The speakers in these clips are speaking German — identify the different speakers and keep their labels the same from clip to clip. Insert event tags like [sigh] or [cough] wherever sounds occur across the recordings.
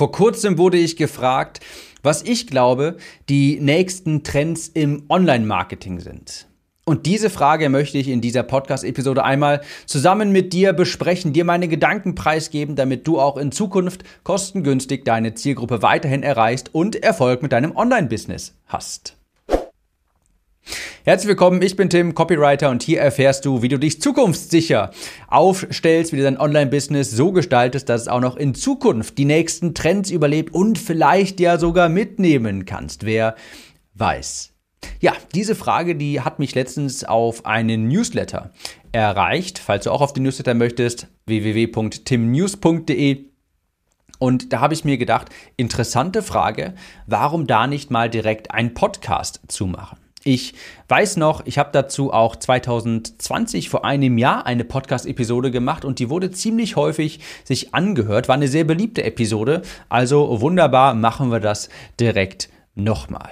Speaker 1: Vor kurzem wurde ich gefragt, was ich glaube, die nächsten Trends im Online-Marketing sind. Und diese Frage möchte ich in dieser Podcast-Episode einmal zusammen mit dir besprechen, dir meine Gedanken preisgeben, damit du auch in Zukunft kostengünstig deine Zielgruppe weiterhin erreichst und Erfolg mit deinem Online-Business hast. Herzlich willkommen, ich bin Tim, Copywriter und hier erfährst du, wie du dich zukunftssicher aufstellst, wie du dein Online-Business so gestaltest, dass es auch noch in Zukunft die nächsten Trends überlebt und vielleicht ja sogar mitnehmen kannst. Wer weiß. Ja, diese Frage, die hat mich letztens auf einen Newsletter erreicht. Falls du auch auf den Newsletter möchtest, www.timnews.de. Und da habe ich mir gedacht, interessante Frage, warum da nicht mal direkt ein Podcast zu machen? Ich weiß noch, ich habe dazu auch 2020 vor einem Jahr eine Podcast-Episode gemacht und die wurde ziemlich häufig sich angehört. War eine sehr beliebte Episode. Also wunderbar, machen wir das direkt nochmal.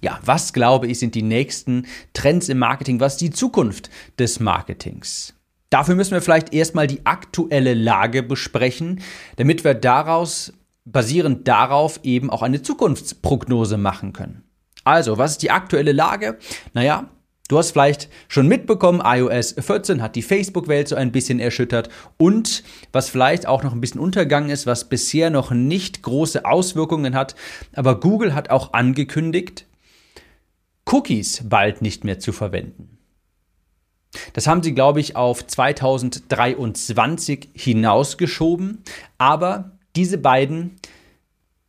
Speaker 1: Ja, was glaube ich sind die nächsten Trends im Marketing? Was ist die Zukunft des Marketings? Dafür müssen wir vielleicht erstmal die aktuelle Lage besprechen, damit wir daraus, basierend darauf, eben auch eine Zukunftsprognose machen können. Also, was ist die aktuelle Lage? Naja, Du hast vielleicht schon mitbekommen, iOS 14 hat die Facebook-Welt so ein bisschen erschüttert und was vielleicht auch noch ein bisschen untergangen ist, was bisher noch nicht große Auswirkungen hat, aber Google hat auch angekündigt, Cookies bald nicht mehr zu verwenden. Das haben sie, glaube ich, auf 2023 hinausgeschoben, aber diese beiden,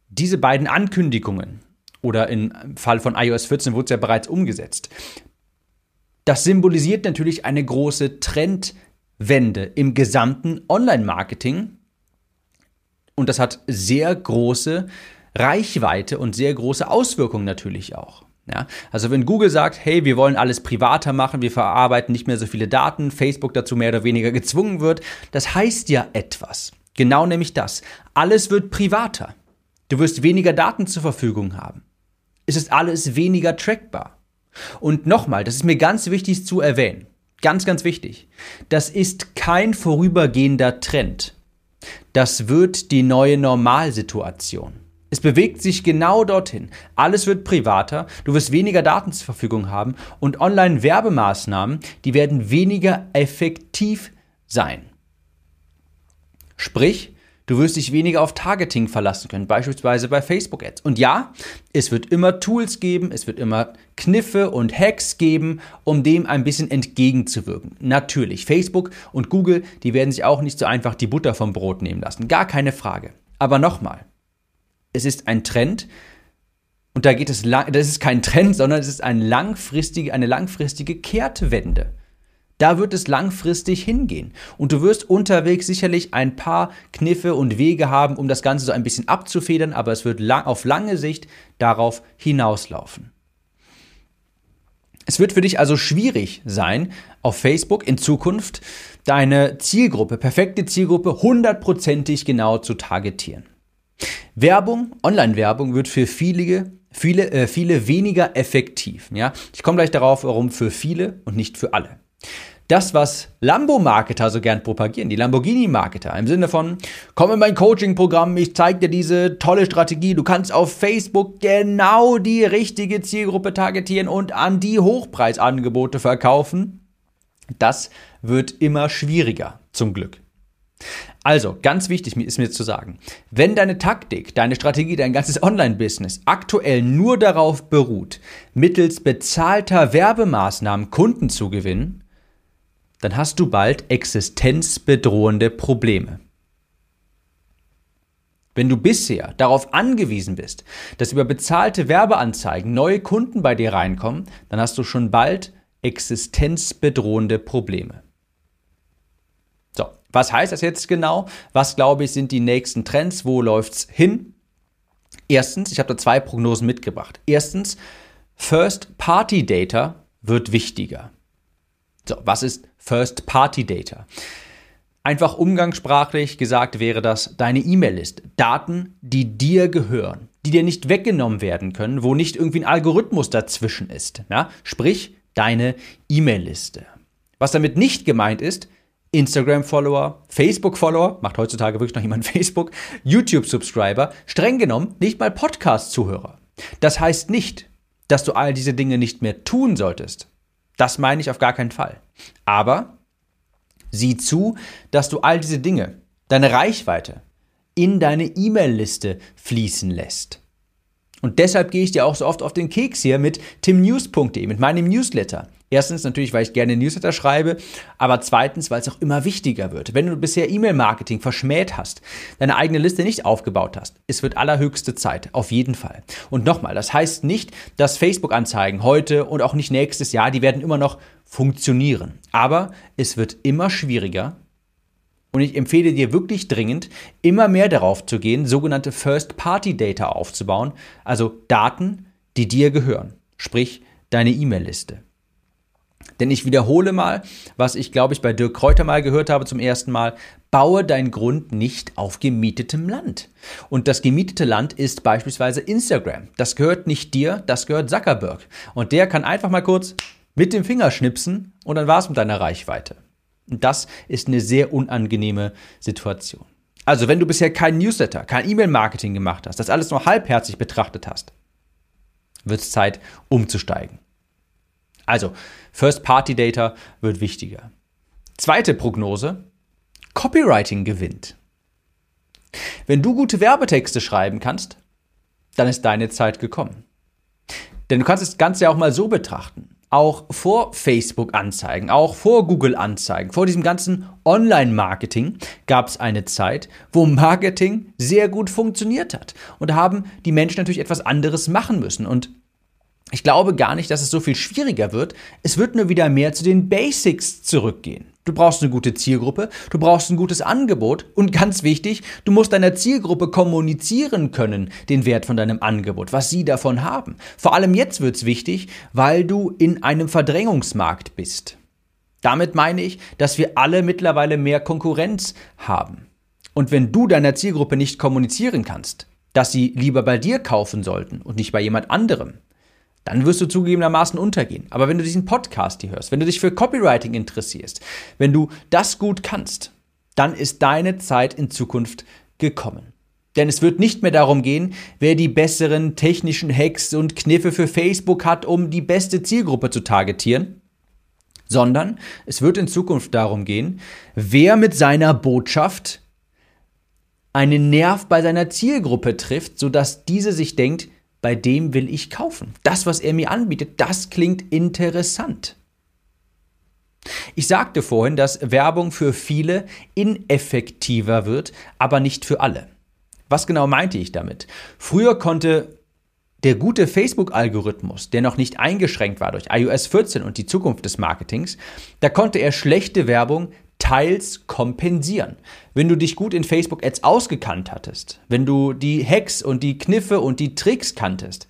Speaker 1: diese beiden Ankündigungen, oder im Fall von iOS 14 wurde es ja bereits umgesetzt. Das symbolisiert natürlich eine große Trendwende im gesamten Online-Marketing. Und das hat sehr große Reichweite und sehr große Auswirkungen natürlich auch. Ja, also wenn Google sagt, hey, wir wollen alles privater machen, wir verarbeiten nicht mehr so viele Daten, Facebook dazu mehr oder weniger gezwungen wird, das heißt ja etwas. Genau nämlich das. Alles wird privater. Du wirst weniger Daten zur Verfügung haben ist es alles weniger trackbar. Und nochmal, das ist mir ganz wichtig zu erwähnen. Ganz, ganz wichtig. Das ist kein vorübergehender Trend. Das wird die neue Normalsituation. Es bewegt sich genau dorthin. Alles wird privater, du wirst weniger Daten zur Verfügung haben und Online-Werbemaßnahmen, die werden weniger effektiv sein. Sprich, Du wirst dich weniger auf Targeting verlassen können, beispielsweise bei Facebook-Ads. Und ja, es wird immer Tools geben, es wird immer Kniffe und Hacks geben, um dem ein bisschen entgegenzuwirken. Natürlich, Facebook und Google, die werden sich auch nicht so einfach die Butter vom Brot nehmen lassen. Gar keine Frage. Aber nochmal, es ist ein Trend, und da geht es lang, das ist kein Trend, sondern es ist ein langfristige, eine langfristige Kehrtwende. Da wird es langfristig hingehen. Und du wirst unterwegs sicherlich ein paar Kniffe und Wege haben, um das Ganze so ein bisschen abzufedern, aber es wird lang, auf lange Sicht darauf hinauslaufen. Es wird für dich also schwierig sein, auf Facebook in Zukunft deine Zielgruppe, perfekte Zielgruppe, hundertprozentig genau zu targetieren. Werbung, Online-Werbung wird für viele, viele, äh, viele weniger effektiv. Ja? Ich komme gleich darauf, warum für viele und nicht für alle das, was Lambo-Marketer so gern propagieren, die Lamborghini-Marketer, im Sinne von, komm in mein Coaching-Programm, ich zeige dir diese tolle Strategie, du kannst auf Facebook genau die richtige Zielgruppe targetieren und an die Hochpreisangebote verkaufen. Das wird immer schwieriger, zum Glück. Also, ganz wichtig ist mir zu sagen, wenn deine Taktik, deine Strategie, dein ganzes Online-Business aktuell nur darauf beruht, mittels bezahlter Werbemaßnahmen Kunden zu gewinnen, dann hast du bald existenzbedrohende Probleme. Wenn du bisher darauf angewiesen bist, dass über bezahlte Werbeanzeigen neue Kunden bei dir reinkommen, dann hast du schon bald existenzbedrohende Probleme. So, was heißt das jetzt genau? Was glaube ich sind die nächsten Trends? Wo läuft's hin? Erstens, ich habe da zwei Prognosen mitgebracht. Erstens, First Party Data wird wichtiger. So, was ist First-Party-Data? Einfach umgangssprachlich gesagt wäre das deine E-Mail-Liste. Daten, die dir gehören, die dir nicht weggenommen werden können, wo nicht irgendwie ein Algorithmus dazwischen ist. Ja? Sprich, deine E-Mail-Liste. Was damit nicht gemeint ist, Instagram-Follower, Facebook-Follower, macht heutzutage wirklich noch jemand [laughs] Facebook, YouTube-Subscriber, streng genommen nicht mal Podcast-Zuhörer. Das heißt nicht, dass du all diese Dinge nicht mehr tun solltest. Das meine ich auf gar keinen Fall. Aber sieh zu, dass du all diese Dinge, deine Reichweite, in deine E-Mail-Liste fließen lässt. Und deshalb gehe ich dir auch so oft auf den Keks hier mit timnews.de, mit meinem Newsletter. Erstens natürlich, weil ich gerne Newsletter schreibe, aber zweitens, weil es auch immer wichtiger wird. Wenn du bisher E-Mail-Marketing verschmäht hast, deine eigene Liste nicht aufgebaut hast, es wird allerhöchste Zeit, auf jeden Fall. Und nochmal, das heißt nicht, dass Facebook-Anzeigen heute und auch nicht nächstes Jahr, die werden immer noch funktionieren. Aber es wird immer schwieriger, und ich empfehle dir wirklich dringend, immer mehr darauf zu gehen, sogenannte First-Party-Data aufzubauen, also Daten, die dir gehören, sprich deine E-Mail-Liste. Denn ich wiederhole mal, was ich glaube ich bei Dirk Kräuter mal gehört habe zum ersten Mal, baue dein Grund nicht auf gemietetem Land. Und das gemietete Land ist beispielsweise Instagram. Das gehört nicht dir, das gehört Zuckerberg. Und der kann einfach mal kurz mit dem Finger schnipsen und dann war es mit deiner Reichweite. Und das ist eine sehr unangenehme Situation. Also, wenn du bisher kein Newsletter, kein E-Mail-Marketing gemacht hast, das alles nur halbherzig betrachtet hast, wird es Zeit, umzusteigen. Also, First-Party-Data wird wichtiger. Zweite Prognose, Copywriting gewinnt. Wenn du gute Werbetexte schreiben kannst, dann ist deine Zeit gekommen. Denn du kannst das Ganze ja auch mal so betrachten. Auch vor Facebook-Anzeigen, auch vor Google-Anzeigen, vor diesem ganzen Online-Marketing gab es eine Zeit, wo Marketing sehr gut funktioniert hat. Und da haben die Menschen natürlich etwas anderes machen müssen. Und ich glaube gar nicht, dass es so viel schwieriger wird. Es wird nur wieder mehr zu den Basics zurückgehen. Du brauchst eine gute Zielgruppe, du brauchst ein gutes Angebot und ganz wichtig, du musst deiner Zielgruppe kommunizieren können, den Wert von deinem Angebot, was sie davon haben. Vor allem jetzt wird es wichtig, weil du in einem Verdrängungsmarkt bist. Damit meine ich, dass wir alle mittlerweile mehr Konkurrenz haben. Und wenn du deiner Zielgruppe nicht kommunizieren kannst, dass sie lieber bei dir kaufen sollten und nicht bei jemand anderem, dann wirst du zugegebenermaßen untergehen. Aber wenn du diesen Podcast hier hörst, wenn du dich für Copywriting interessierst, wenn du das gut kannst, dann ist deine Zeit in Zukunft gekommen. Denn es wird nicht mehr darum gehen, wer die besseren technischen Hacks und Kniffe für Facebook hat, um die beste Zielgruppe zu targetieren, sondern es wird in Zukunft darum gehen, wer mit seiner Botschaft einen Nerv bei seiner Zielgruppe trifft, sodass diese sich denkt, bei dem will ich kaufen. Das, was er mir anbietet, das klingt interessant. Ich sagte vorhin, dass Werbung für viele ineffektiver wird, aber nicht für alle. Was genau meinte ich damit? Früher konnte der gute Facebook-Algorithmus, der noch nicht eingeschränkt war durch iOS 14 und die Zukunft des Marketings, da konnte er schlechte Werbung teils kompensieren. Wenn du dich gut in Facebook Ads ausgekannt hattest, wenn du die Hacks und die Kniffe und die Tricks kanntest,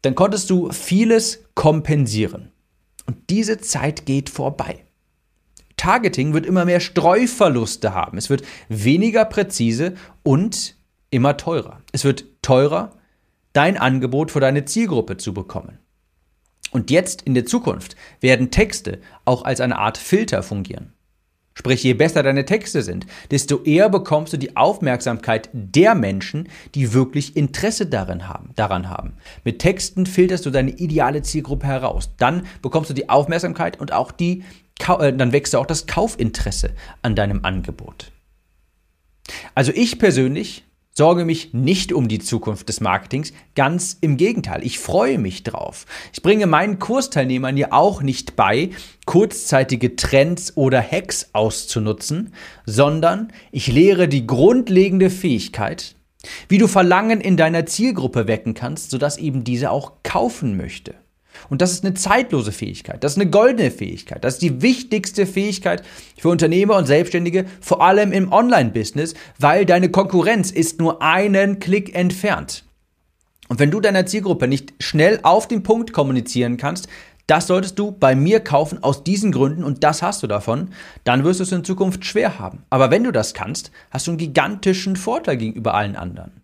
Speaker 1: dann konntest du vieles kompensieren. Und diese Zeit geht vorbei. Targeting wird immer mehr Streuverluste haben. Es wird weniger präzise und immer teurer. Es wird teurer, dein Angebot für deine Zielgruppe zu bekommen. Und jetzt in der Zukunft werden Texte auch als eine Art Filter fungieren. Sprich, je besser deine Texte sind, desto eher bekommst du die Aufmerksamkeit der Menschen, die wirklich Interesse darin haben, daran haben. Mit Texten filterst du deine ideale Zielgruppe heraus. Dann bekommst du die Aufmerksamkeit und auch die, äh, dann wächst auch das Kaufinteresse an deinem Angebot. Also ich persönlich sorge mich nicht um die Zukunft des Marketings, ganz im Gegenteil, ich freue mich drauf. Ich bringe meinen Kursteilnehmern ja auch nicht bei, kurzzeitige Trends oder Hacks auszunutzen, sondern ich lehre die grundlegende Fähigkeit, wie du Verlangen in deiner Zielgruppe wecken kannst, sodass eben diese auch kaufen möchte. Und das ist eine zeitlose Fähigkeit, das ist eine goldene Fähigkeit, das ist die wichtigste Fähigkeit für Unternehmer und Selbstständige, vor allem im Online-Business, weil deine Konkurrenz ist nur einen Klick entfernt. Und wenn du deiner Zielgruppe nicht schnell auf den Punkt kommunizieren kannst, das solltest du bei mir kaufen aus diesen Gründen und das hast du davon, dann wirst du es in Zukunft schwer haben. Aber wenn du das kannst, hast du einen gigantischen Vorteil gegenüber allen anderen.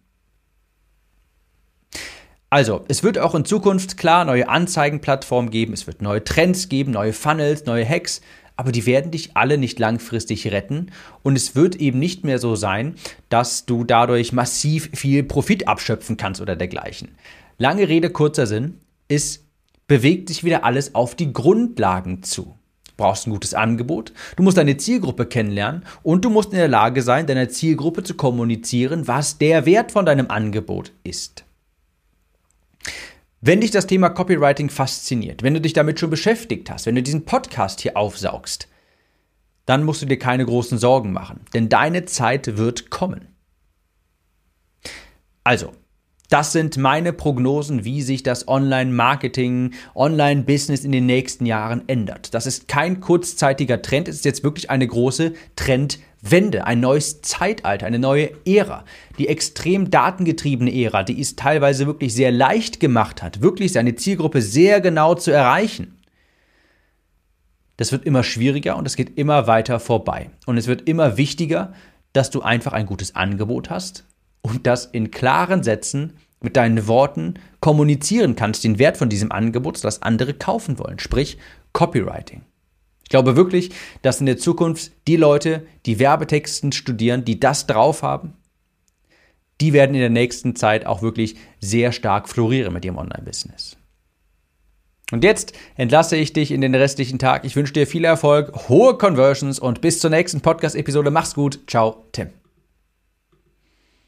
Speaker 1: Also, es wird auch in Zukunft klar neue Anzeigenplattformen geben, es wird neue Trends geben, neue Funnels, neue Hacks, aber die werden dich alle nicht langfristig retten und es wird eben nicht mehr so sein, dass du dadurch massiv viel Profit abschöpfen kannst oder dergleichen. Lange Rede, kurzer Sinn, es bewegt sich wieder alles auf die Grundlagen zu. Du brauchst ein gutes Angebot, du musst deine Zielgruppe kennenlernen und du musst in der Lage sein, deiner Zielgruppe zu kommunizieren, was der Wert von deinem Angebot ist. Wenn dich das Thema Copywriting fasziniert, wenn du dich damit schon beschäftigt hast, wenn du diesen Podcast hier aufsaugst, dann musst du dir keine großen Sorgen machen, denn deine Zeit wird kommen. Also, das sind meine Prognosen, wie sich das Online-Marketing, Online-Business in den nächsten Jahren ändert. Das ist kein kurzzeitiger Trend, es ist jetzt wirklich eine große Trendwende, ein neues Zeitalter, eine neue Ära. Die extrem datengetriebene Ära, die es teilweise wirklich sehr leicht gemacht hat, wirklich seine Zielgruppe sehr genau zu erreichen. Das wird immer schwieriger und es geht immer weiter vorbei. Und es wird immer wichtiger, dass du einfach ein gutes Angebot hast, und das in klaren Sätzen mit deinen Worten kommunizieren kannst, den Wert von diesem Angebot, das andere kaufen wollen, sprich Copywriting. Ich glaube wirklich, dass in der Zukunft die Leute, die Werbetexten studieren, die das drauf haben, die werden in der nächsten Zeit auch wirklich sehr stark florieren mit ihrem Online-Business. Und jetzt entlasse ich dich in den restlichen Tag. Ich wünsche dir viel Erfolg, hohe Conversions und bis zur nächsten Podcast-Episode. Mach's gut. Ciao, Tim.